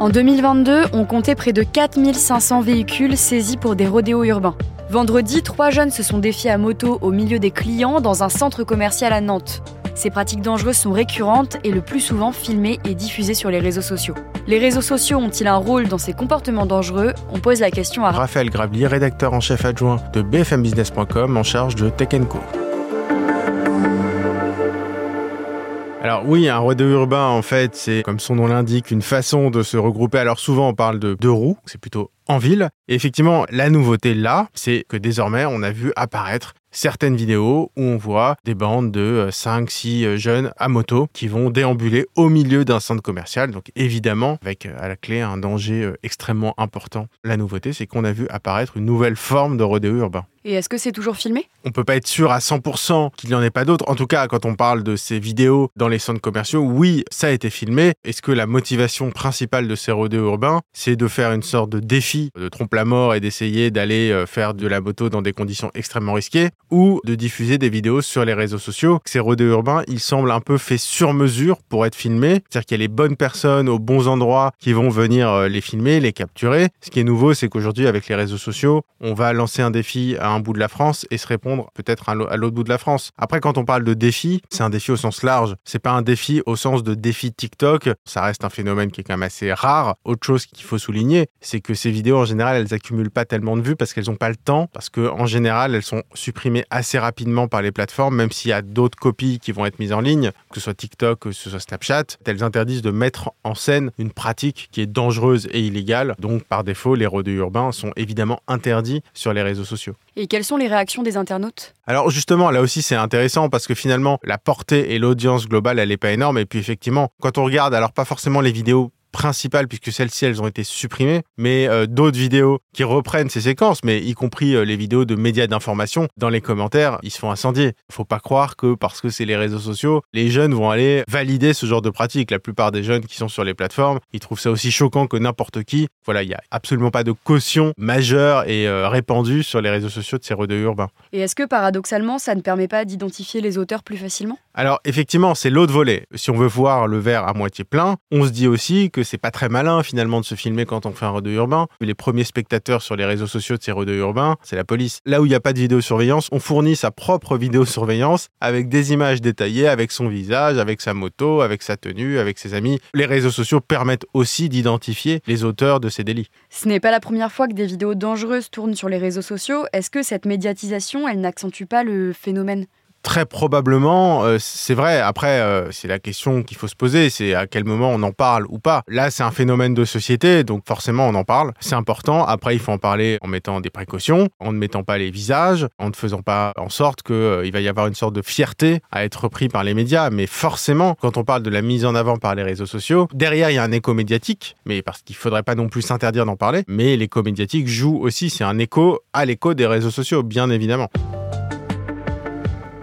En 2022, on comptait près de 4500 véhicules saisis pour des rodéos urbains. Vendredi, trois jeunes se sont défiés à moto au milieu des clients dans un centre commercial à Nantes. Ces pratiques dangereuses sont récurrentes et le plus souvent filmées et diffusées sur les réseaux sociaux. Les réseaux sociaux ont-ils un rôle dans ces comportements dangereux? On pose la question à Raphaël Grabli, rédacteur en chef adjoint de bfmbusiness.com en charge de Tech Co. Alors oui, un rodéo urbain, en fait, c'est, comme son nom l'indique, une façon de se regrouper. Alors souvent, on parle de deux roues, c'est plutôt en ville. Et effectivement, la nouveauté là, c'est que désormais, on a vu apparaître certaines vidéos où on voit des bandes de 5-6 euh, euh, jeunes à moto qui vont déambuler au milieu d'un centre commercial. Donc évidemment, avec euh, à la clé un danger extrêmement important. La nouveauté, c'est qu'on a vu apparaître une nouvelle forme de rodéo urbain. Et est-ce que c'est toujours filmé? On peut pas être sûr à 100% qu'il n'y en ait pas d'autres. En tout cas, quand on parle de ces vidéos dans les centres commerciaux, oui, ça a été filmé. Est-ce que la motivation principale de ces rodéos urbains, c'est de faire une sorte de défi, de trompe la mort et d'essayer d'aller faire de la moto dans des conditions extrêmement risquées ou de diffuser des vidéos sur les réseaux sociaux. Ces rodéos urbains, ils semblent un peu faits sur mesure pour être filmés. C'est-à-dire qu'il y a les bonnes personnes aux bons endroits qui vont venir euh, les filmer, les capturer. Ce qui est nouveau, c'est qu'aujourd'hui, avec les réseaux sociaux, on va lancer un défi à un bout de la France et se répondre peut-être à l'autre bout de la France. Après, quand on parle de défi, c'est un défi au sens large. C'est pas un défi au sens de défi TikTok. Ça reste un phénomène qui est quand même assez rare. Autre chose qu'il faut souligner, c'est que ces vidéos, en général, elles accumulent pas tellement de vues parce qu'elles n'ont pas le temps, parce qu'en général, elles sont supprimées assez rapidement par les plateformes, même s'il y a d'autres copies qui vont être mises en ligne, que ce soit TikTok, que ce soit Snapchat. Elles interdisent de mettre en scène une pratique qui est dangereuse et illégale. Donc, par défaut, les rodéos urbains sont évidemment interdits sur les réseaux sociaux. Et quelles sont les réactions des internautes? Alors justement, là aussi c'est intéressant parce que finalement, la portée et l'audience globale, elle n'est pas énorme. Et puis effectivement, quand on regarde, alors pas forcément les vidéos principales, puisque celles-ci, elles ont été supprimées, mais euh, d'autres vidéos qui reprennent ces séquences, mais y compris euh, les vidéos de médias d'information, dans les commentaires, ils se font incendier. Faut pas croire que parce que c'est les réseaux sociaux, les jeunes vont aller valider ce genre de pratique. La plupart des jeunes qui sont sur les plateformes, ils trouvent ça aussi choquant que n'importe qui. Voilà, il y a absolument pas de caution majeure et euh, répandue sur les réseaux sociaux de ces rodéos urbains. Et est-ce que paradoxalement, ça ne permet pas d'identifier les auteurs plus facilement? Alors effectivement, c'est l'autre volet. Si on veut voir le verre à moitié plein, on se dit aussi que c'est pas très malin finalement de se filmer quand on fait un rodeo urbain. Les premiers spectateurs sur les réseaux sociaux de ces rodeos urbains, c'est la police. Là où il n'y a pas de vidéosurveillance, on fournit sa propre vidéosurveillance avec des images détaillées, avec son visage, avec sa moto, avec sa tenue, avec ses amis. Les réseaux sociaux permettent aussi d'identifier les auteurs de ces délits. Ce n'est pas la première fois que des vidéos dangereuses tournent sur les réseaux sociaux. Est-ce que cette médiatisation, elle n'accentue pas le phénomène? Très probablement, euh, c'est vrai. Après, euh, c'est la question qu'il faut se poser, c'est à quel moment on en parle ou pas. Là, c'est un phénomène de société, donc forcément on en parle. C'est important. Après, il faut en parler en mettant des précautions, en ne mettant pas les visages, en ne faisant pas en sorte qu'il euh, va y avoir une sorte de fierté à être repris par les médias. Mais forcément, quand on parle de la mise en avant par les réseaux sociaux, derrière il y a un écho médiatique, mais parce qu'il faudrait pas non plus s'interdire d'en parler. Mais l'écho médiatique joue aussi, c'est un écho à l'écho des réseaux sociaux, bien évidemment.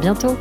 Bientôt